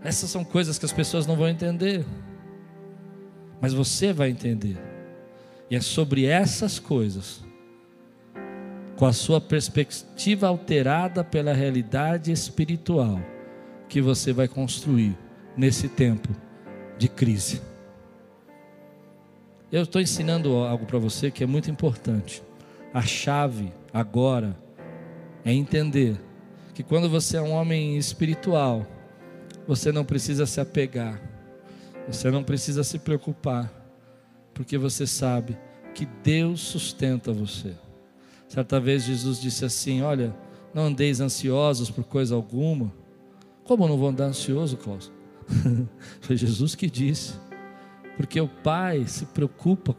Essas são coisas que as pessoas não vão entender, mas você vai entender, e é sobre essas coisas, com a sua perspectiva alterada pela realidade espiritual, que você vai construir nesse tempo de crise. Eu estou ensinando algo para você que é muito importante. A chave agora é entender que quando você é um homem espiritual, você não precisa se apegar, você não precisa se preocupar, porque você sabe que Deus sustenta você. Certa vez Jesus disse assim: Olha, não andeis ansiosos por coisa alguma. Como não vou andar ansioso, Cláudio? *laughs* Foi Jesus que disse. Porque o Pai se preocupa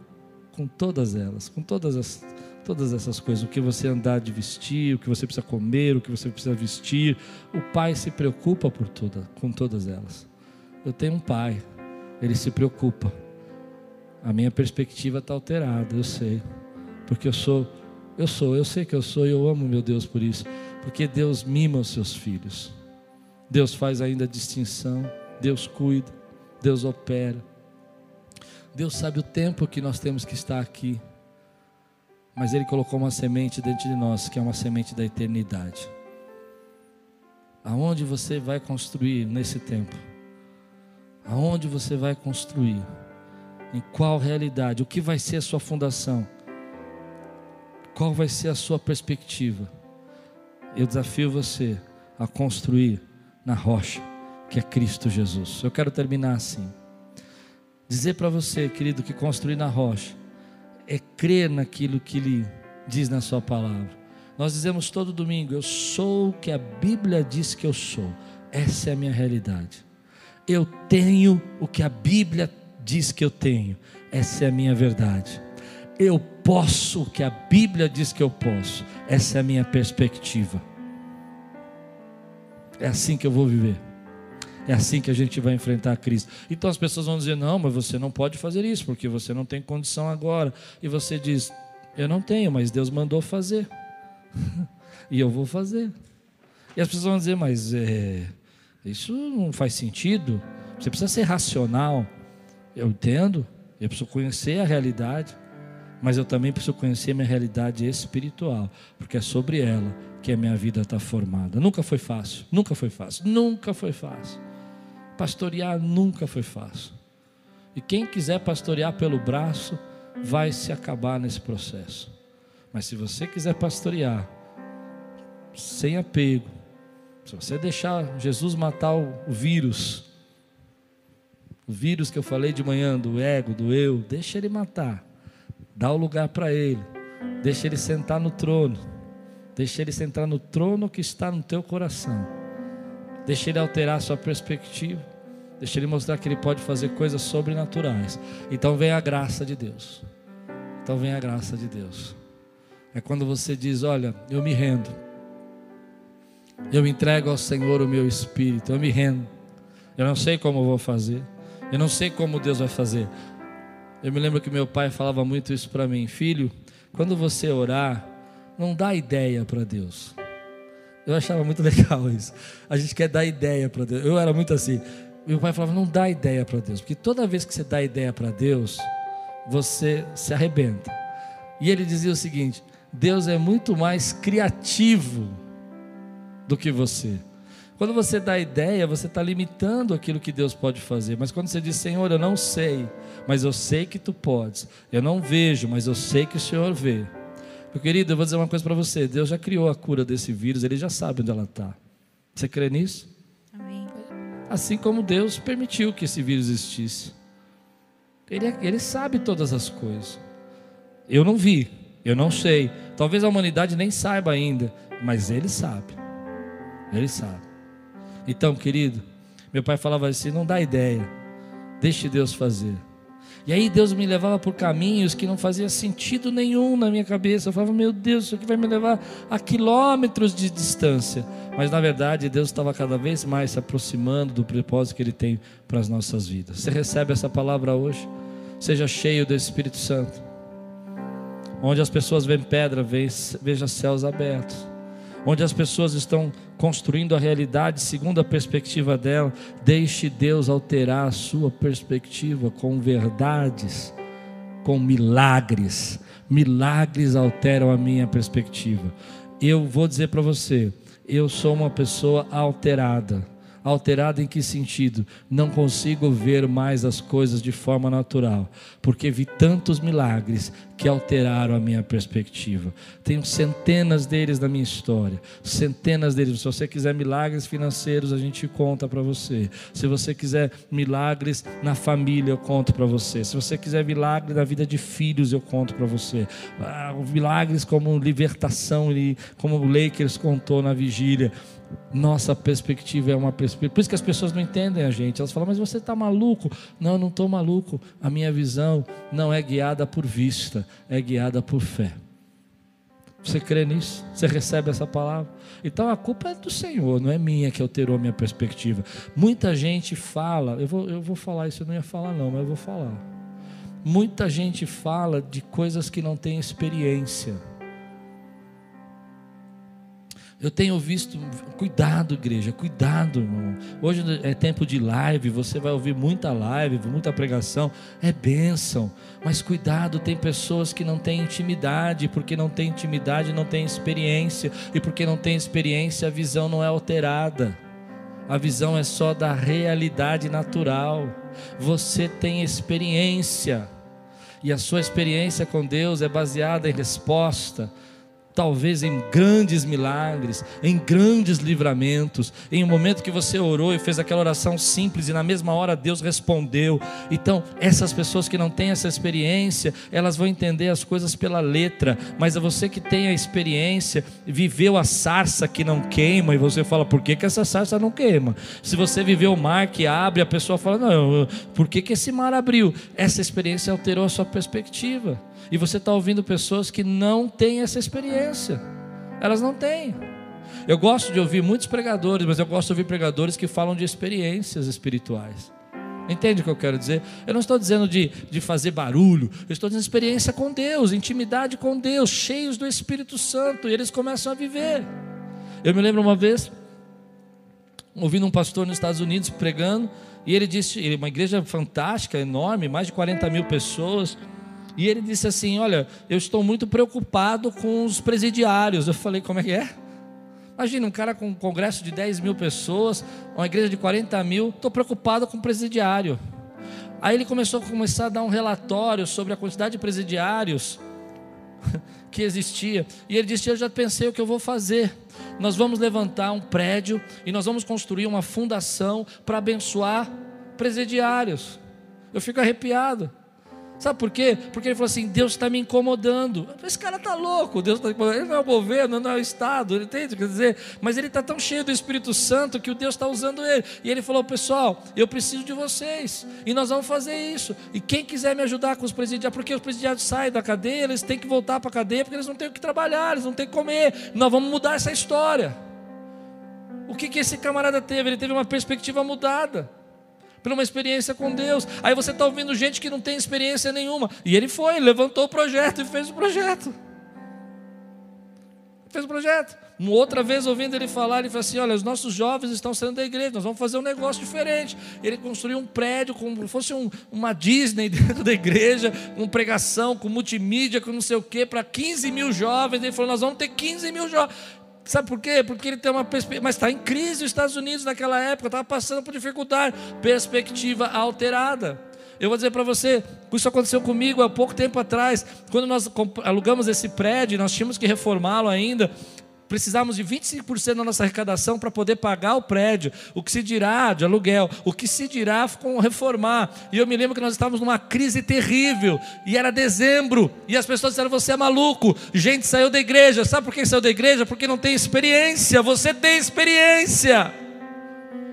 com todas elas, com todas, as, todas essas coisas. O que você andar de vestir, o que você precisa comer, o que você precisa vestir. O Pai se preocupa por toda, com todas elas. Eu tenho um Pai, Ele se preocupa. A minha perspectiva está alterada, eu sei. Porque eu sou, eu sou, eu sei que eu sou e eu amo meu Deus por isso. Porque Deus mima os seus filhos. Deus faz ainda distinção. Deus cuida, Deus opera. Deus sabe o tempo que nós temos que estar aqui. Mas Ele colocou uma semente dentro de nós, que é uma semente da eternidade. Aonde você vai construir nesse tempo? Aonde você vai construir? Em qual realidade? O que vai ser a sua fundação? Qual vai ser a sua perspectiva? Eu desafio você a construir na rocha que é Cristo Jesus. Eu quero terminar assim. Dizer para você, querido, que construir na rocha é crer naquilo que Ele diz na Sua palavra. Nós dizemos todo domingo: Eu sou o que a Bíblia diz que eu sou. Essa é a minha realidade. Eu tenho o que a Bíblia diz que eu tenho. Essa é a minha verdade. Eu posso o que a Bíblia diz que eu posso. Essa é a minha perspectiva. É assim que eu vou viver. É assim que a gente vai enfrentar a crise. Então as pessoas vão dizer: não, mas você não pode fazer isso, porque você não tem condição agora. E você diz: eu não tenho, mas Deus mandou fazer. *laughs* e eu vou fazer. E as pessoas vão dizer: mas é, isso não faz sentido. Você precisa ser racional. Eu entendo, eu preciso conhecer a realidade, mas eu também preciso conhecer minha realidade espiritual, porque é sobre ela que a minha vida está formada. Nunca foi fácil, nunca foi fácil, nunca foi fácil. Pastorear nunca foi fácil. E quem quiser pastorear pelo braço, vai se acabar nesse processo. Mas se você quiser pastorear sem apego, se você deixar Jesus matar o vírus, o vírus que eu falei de manhã, do ego, do eu, deixa ele matar. Dá o lugar para ele. Deixa ele sentar no trono. Deixa ele sentar no trono que está no teu coração. Deixa Ele alterar a sua perspectiva. Deixa Ele mostrar que Ele pode fazer coisas sobrenaturais. Então vem a graça de Deus. Então vem a graça de Deus. É quando você diz: Olha, eu me rendo. Eu entrego ao Senhor o meu espírito. Eu me rendo. Eu não sei como vou fazer. Eu não sei como Deus vai fazer. Eu me lembro que meu pai falava muito isso para mim: Filho, quando você orar, não dá ideia para Deus. Eu achava muito *laughs* legal isso. A gente quer dar ideia para Deus. Eu era muito assim. Meu pai falava: não dá ideia para Deus, porque toda vez que você dá ideia para Deus, você se arrebenta. E ele dizia o seguinte: Deus é muito mais criativo do que você. Quando você dá ideia, você está limitando aquilo que Deus pode fazer. Mas quando você diz, Senhor, eu não sei, mas eu sei que tu podes. Eu não vejo, mas eu sei que o Senhor vê. Meu querido, eu vou dizer uma coisa para você: Deus já criou a cura desse vírus, Ele já sabe onde ela está. Você crê nisso? Amém. Assim como Deus permitiu que esse vírus existisse. Ele, é, ele sabe todas as coisas. Eu não vi, eu não sei. Talvez a humanidade nem saiba ainda, mas Ele sabe. Ele sabe. Então, querido, meu pai falava assim: não dá ideia, deixe Deus fazer. E aí Deus me levava por caminhos que não fazia sentido nenhum na minha cabeça. Eu falava, meu Deus, isso aqui vai me levar a quilômetros de distância. Mas na verdade, Deus estava cada vez mais se aproximando do propósito que Ele tem para as nossas vidas. Você recebe essa palavra hoje? Seja cheio do Espírito Santo. Onde as pessoas veem pedra, veja céus abertos. Onde as pessoas estão construindo a realidade segundo a perspectiva dela. Deixe Deus alterar a sua perspectiva com verdades, com milagres. Milagres alteram a minha perspectiva. Eu vou dizer para você, eu sou uma pessoa alterada Alterado em que sentido? Não consigo ver mais as coisas de forma natural, porque vi tantos milagres que alteraram a minha perspectiva. Tenho centenas deles na minha história, centenas deles. Se você quiser milagres financeiros, a gente conta para você. Se você quiser milagres na família, eu conto para você. Se você quiser milagre na vida de filhos, eu conto para você. Ah, milagres como libertação, como o Lakers contou na vigília nossa perspectiva é uma perspectiva. Por isso que as pessoas não entendem a gente. Elas falam, mas você está maluco? Não, eu não estou maluco. A minha visão não é guiada por vista, é guiada por fé. Você crê nisso? Você recebe essa palavra? Então a culpa é do Senhor, não é minha que alterou a minha perspectiva. Muita gente fala, eu vou, eu vou falar isso, eu não ia falar não, mas eu vou falar. Muita gente fala de coisas que não tem experiência. Eu tenho visto, cuidado, igreja, cuidado, irmão. Hoje é tempo de live, você vai ouvir muita live, muita pregação, é bênção. Mas cuidado, tem pessoas que não têm intimidade, porque não tem intimidade, não tem experiência, e porque não tem experiência, a visão não é alterada. A visão é só da realidade natural. Você tem experiência, e a sua experiência com Deus é baseada em resposta talvez em grandes milagres, em grandes livramentos, em um momento que você orou e fez aquela oração simples e na mesma hora Deus respondeu. Então, essas pessoas que não têm essa experiência, elas vão entender as coisas pela letra, mas é você que tem a experiência, viveu a sarça que não queima, e você fala, por que, que essa sarça não queima? Se você viveu o mar que abre, a pessoa fala, não, por que, que esse mar abriu? Essa experiência alterou a sua perspectiva. E você está ouvindo pessoas que não têm essa experiência. Elas não têm. Eu gosto de ouvir muitos pregadores, mas eu gosto de ouvir pregadores que falam de experiências espirituais. Entende o que eu quero dizer? Eu não estou dizendo de, de fazer barulho, eu estou dizendo experiência com Deus, intimidade com Deus, cheios do Espírito Santo, e eles começam a viver. Eu me lembro uma vez, ouvindo um pastor nos Estados Unidos pregando, e ele disse: uma igreja fantástica, enorme, mais de 40 mil pessoas. E ele disse assim: Olha, eu estou muito preocupado com os presidiários. Eu falei: Como é que é? Imagina um cara com um congresso de 10 mil pessoas, uma igreja de 40 mil, estou preocupado com o presidiário. Aí ele começou a começar a dar um relatório sobre a quantidade de presidiários *laughs* que existia. E ele disse: Eu já pensei o que eu vou fazer. Nós vamos levantar um prédio e nós vamos construir uma fundação para abençoar presidiários. Eu fico arrepiado. Sabe por quê? Porque ele falou assim: Deus está me incomodando. Esse cara está louco, Deus incomodando. Ele não é o governo, não é o Estado, entende? Quer dizer, mas ele está tão cheio do Espírito Santo que o Deus está usando ele. E ele falou: Pessoal, eu preciso de vocês, e nós vamos fazer isso. E quem quiser me ajudar com os presidiários, porque os presidiários saem da cadeia, eles têm que voltar para a cadeia, porque eles não têm o que trabalhar, eles não têm o que comer. Nós vamos mudar essa história. O que, que esse camarada teve? Ele teve uma perspectiva mudada por uma experiência com Deus. Aí você está ouvindo gente que não tem experiência nenhuma. E ele foi, levantou o projeto e fez o projeto. Fez o projeto. Uma outra vez, ouvindo ele falar, ele falou assim: Olha, os nossos jovens estão saindo da igreja, nós vamos fazer um negócio diferente. Ele construiu um prédio como se fosse um, uma Disney *laughs* dentro da igreja, com pregação, com multimídia, com não sei o quê, para 15 mil jovens. Ele falou: Nós vamos ter 15 mil jovens. Sabe por quê? Porque ele tem uma perspectiva. Mas está em crise os Estados Unidos naquela época, estava passando por dificuldade. Perspectiva alterada. Eu vou dizer para você, isso aconteceu comigo há pouco tempo atrás, quando nós alugamos esse prédio, nós tínhamos que reformá-lo ainda precisávamos de 25% da nossa arrecadação para poder pagar o prédio, o que se dirá de aluguel, o que se dirá com reformar. E eu me lembro que nós estávamos numa crise terrível, e era dezembro, e as pessoas disseram: Você é maluco, gente saiu da igreja. Sabe por que saiu da igreja? Porque não tem experiência, você tem experiência.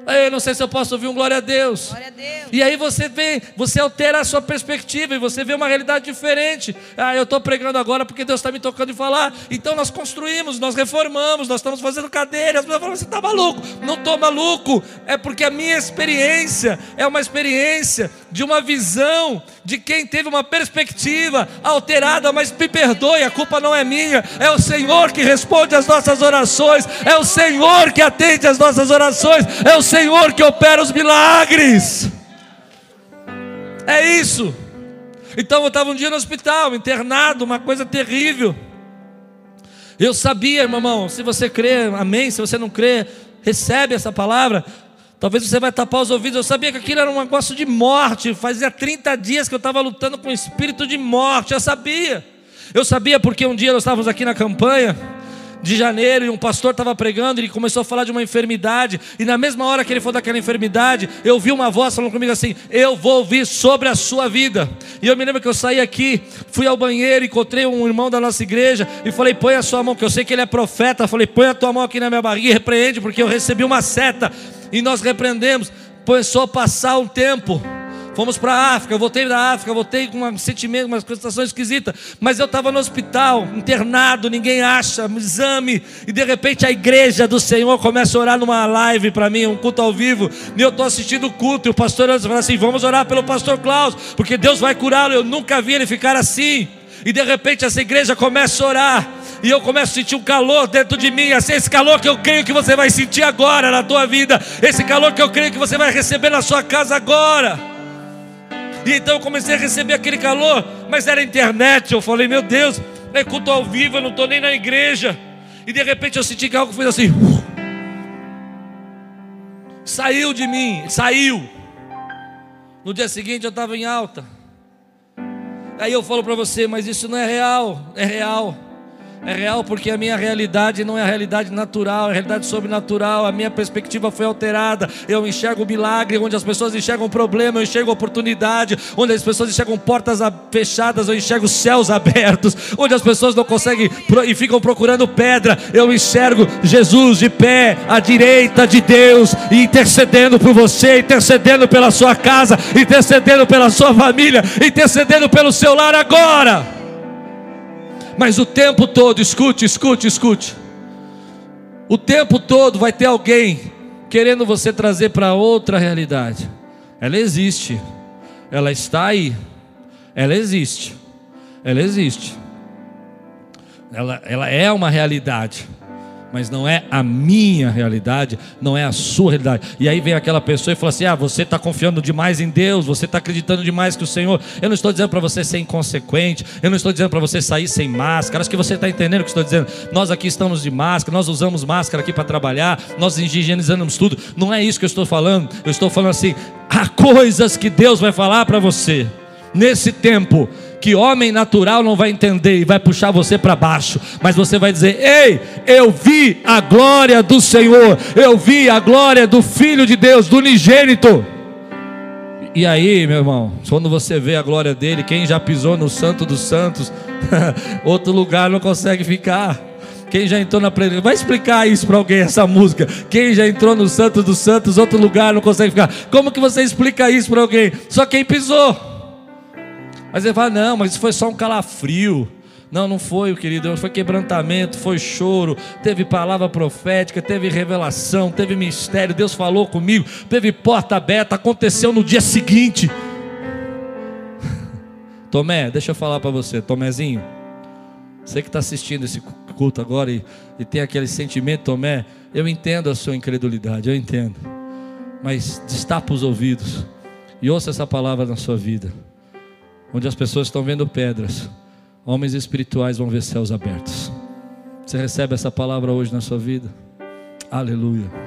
Eu não sei se eu posso ouvir um glória a Deus. Glória a Deus. E aí você vê, você altera a sua perspectiva e você vê uma realidade diferente. Ah, eu estou pregando agora porque Deus está me tocando de falar. Então nós construímos, nós reformamos, nós estamos fazendo cadeiras. As pessoas falam, você está maluco? Não estou maluco. É porque a minha experiência é uma experiência de uma visão de quem teve uma perspectiva alterada, mas me perdoe, a culpa não é minha. É o Senhor que responde às nossas orações. É o Senhor que atende às nossas orações. É o Senhor que opera os milagres. É isso. Então eu estava um dia no hospital, internado, uma coisa terrível. Eu sabia, irmão, se você crê, amém. Se você não crê, recebe essa palavra. Talvez você vai tapar os ouvidos. Eu sabia que aquilo era um negócio de morte. Fazia 30 dias que eu estava lutando com o espírito de morte. Eu sabia. Eu sabia porque um dia nós estávamos aqui na campanha de janeiro e um pastor estava pregando ele começou a falar de uma enfermidade. E na mesma hora que ele falou daquela enfermidade, eu vi uma voz falando comigo assim: Eu vou ouvir sobre a sua vida. E eu me lembro que eu saí aqui, fui ao banheiro, encontrei um irmão da nossa igreja e falei: Põe a sua mão, que eu sei que ele é profeta. falei: Põe a tua mão aqui na minha barriga e repreende, porque eu recebi uma seta. E nós repreendemos. Começou a passar um tempo. Fomos para a África, eu voltei da África, voltei com um sentimento, uma situação esquisita. Mas eu estava no hospital, internado, ninguém acha, exame. E de repente a igreja do Senhor começa a orar numa live para mim, um culto ao vivo. E eu estou assistindo o culto. E o pastor fala assim: vamos orar pelo pastor Klaus, porque Deus vai curá-lo. Eu nunca vi ele ficar assim. E de repente essa igreja começa a orar e eu começo a sentir um calor dentro de mim, assim, esse calor que eu creio que você vai sentir agora na tua vida, esse calor que eu creio que você vai receber na sua casa agora. E então eu comecei a receber aquele calor, mas era internet. Eu falei, meu Deus, é culto ao vivo, eu não estou nem na igreja. E de repente eu senti que algo fez assim. Uh, saiu de mim, saiu. No dia seguinte eu estava em alta. Aí eu falo para você, mas isso não é real, é real. É real porque a minha realidade não é a realidade natural, é a realidade sobrenatural. A minha perspectiva foi alterada. Eu enxergo milagre onde as pessoas enxergam problema, eu enxergo oportunidade. Onde as pessoas enxergam portas fechadas, eu enxergo céus abertos. Onde as pessoas não conseguem e ficam procurando pedra, eu enxergo Jesus de pé à direita de Deus, intercedendo por você, intercedendo pela sua casa, intercedendo pela sua família, intercedendo pelo seu lar agora. Mas o tempo todo, escute, escute, escute. O tempo todo vai ter alguém querendo você trazer para outra realidade. Ela existe. Ela está aí. Ela existe. Ela existe. Ela, ela é uma realidade mas não é a minha realidade, não é a sua realidade. E aí vem aquela pessoa e fala assim: ah, você está confiando demais em Deus, você está acreditando demais que o Senhor. Eu não estou dizendo para você ser inconsequente, eu não estou dizendo para você sair sem máscara. Acho que você está entendendo o que estou dizendo. Nós aqui estamos de máscara, nós usamos máscara aqui para trabalhar, nós higienizamos tudo. Não é isso que eu estou falando. Eu estou falando assim: há coisas que Deus vai falar para você nesse tempo que homem natural não vai entender e vai puxar você para baixo, mas você vai dizer: Ei, eu vi a glória do Senhor, eu vi a glória do Filho de Deus, do unigênito. E aí, meu irmão, quando você vê a glória dele, quem já pisou no Santo dos Santos, *laughs* outro lugar não consegue ficar. Quem já entrou na presença, vai explicar isso para alguém essa música. Quem já entrou no Santo dos Santos, outro lugar não consegue ficar. Como que você explica isso para alguém? Só quem pisou. Mas ele fala: "Não, mas isso foi só um calafrio". Não, não foi, querido, foi quebrantamento, foi choro, teve palavra profética, teve revelação, teve mistério, Deus falou comigo, teve porta aberta, aconteceu no dia seguinte. *laughs* Tomé, deixa eu falar para você, Tomézinho, você que está assistindo esse culto agora e, e tem aquele sentimento, Tomé, eu entendo a sua incredulidade, eu entendo, mas destapa os ouvidos e ouça essa palavra na sua vida, onde as pessoas estão vendo pedras Homens espirituais vão ver céus abertos. Você recebe essa palavra hoje na sua vida? Aleluia.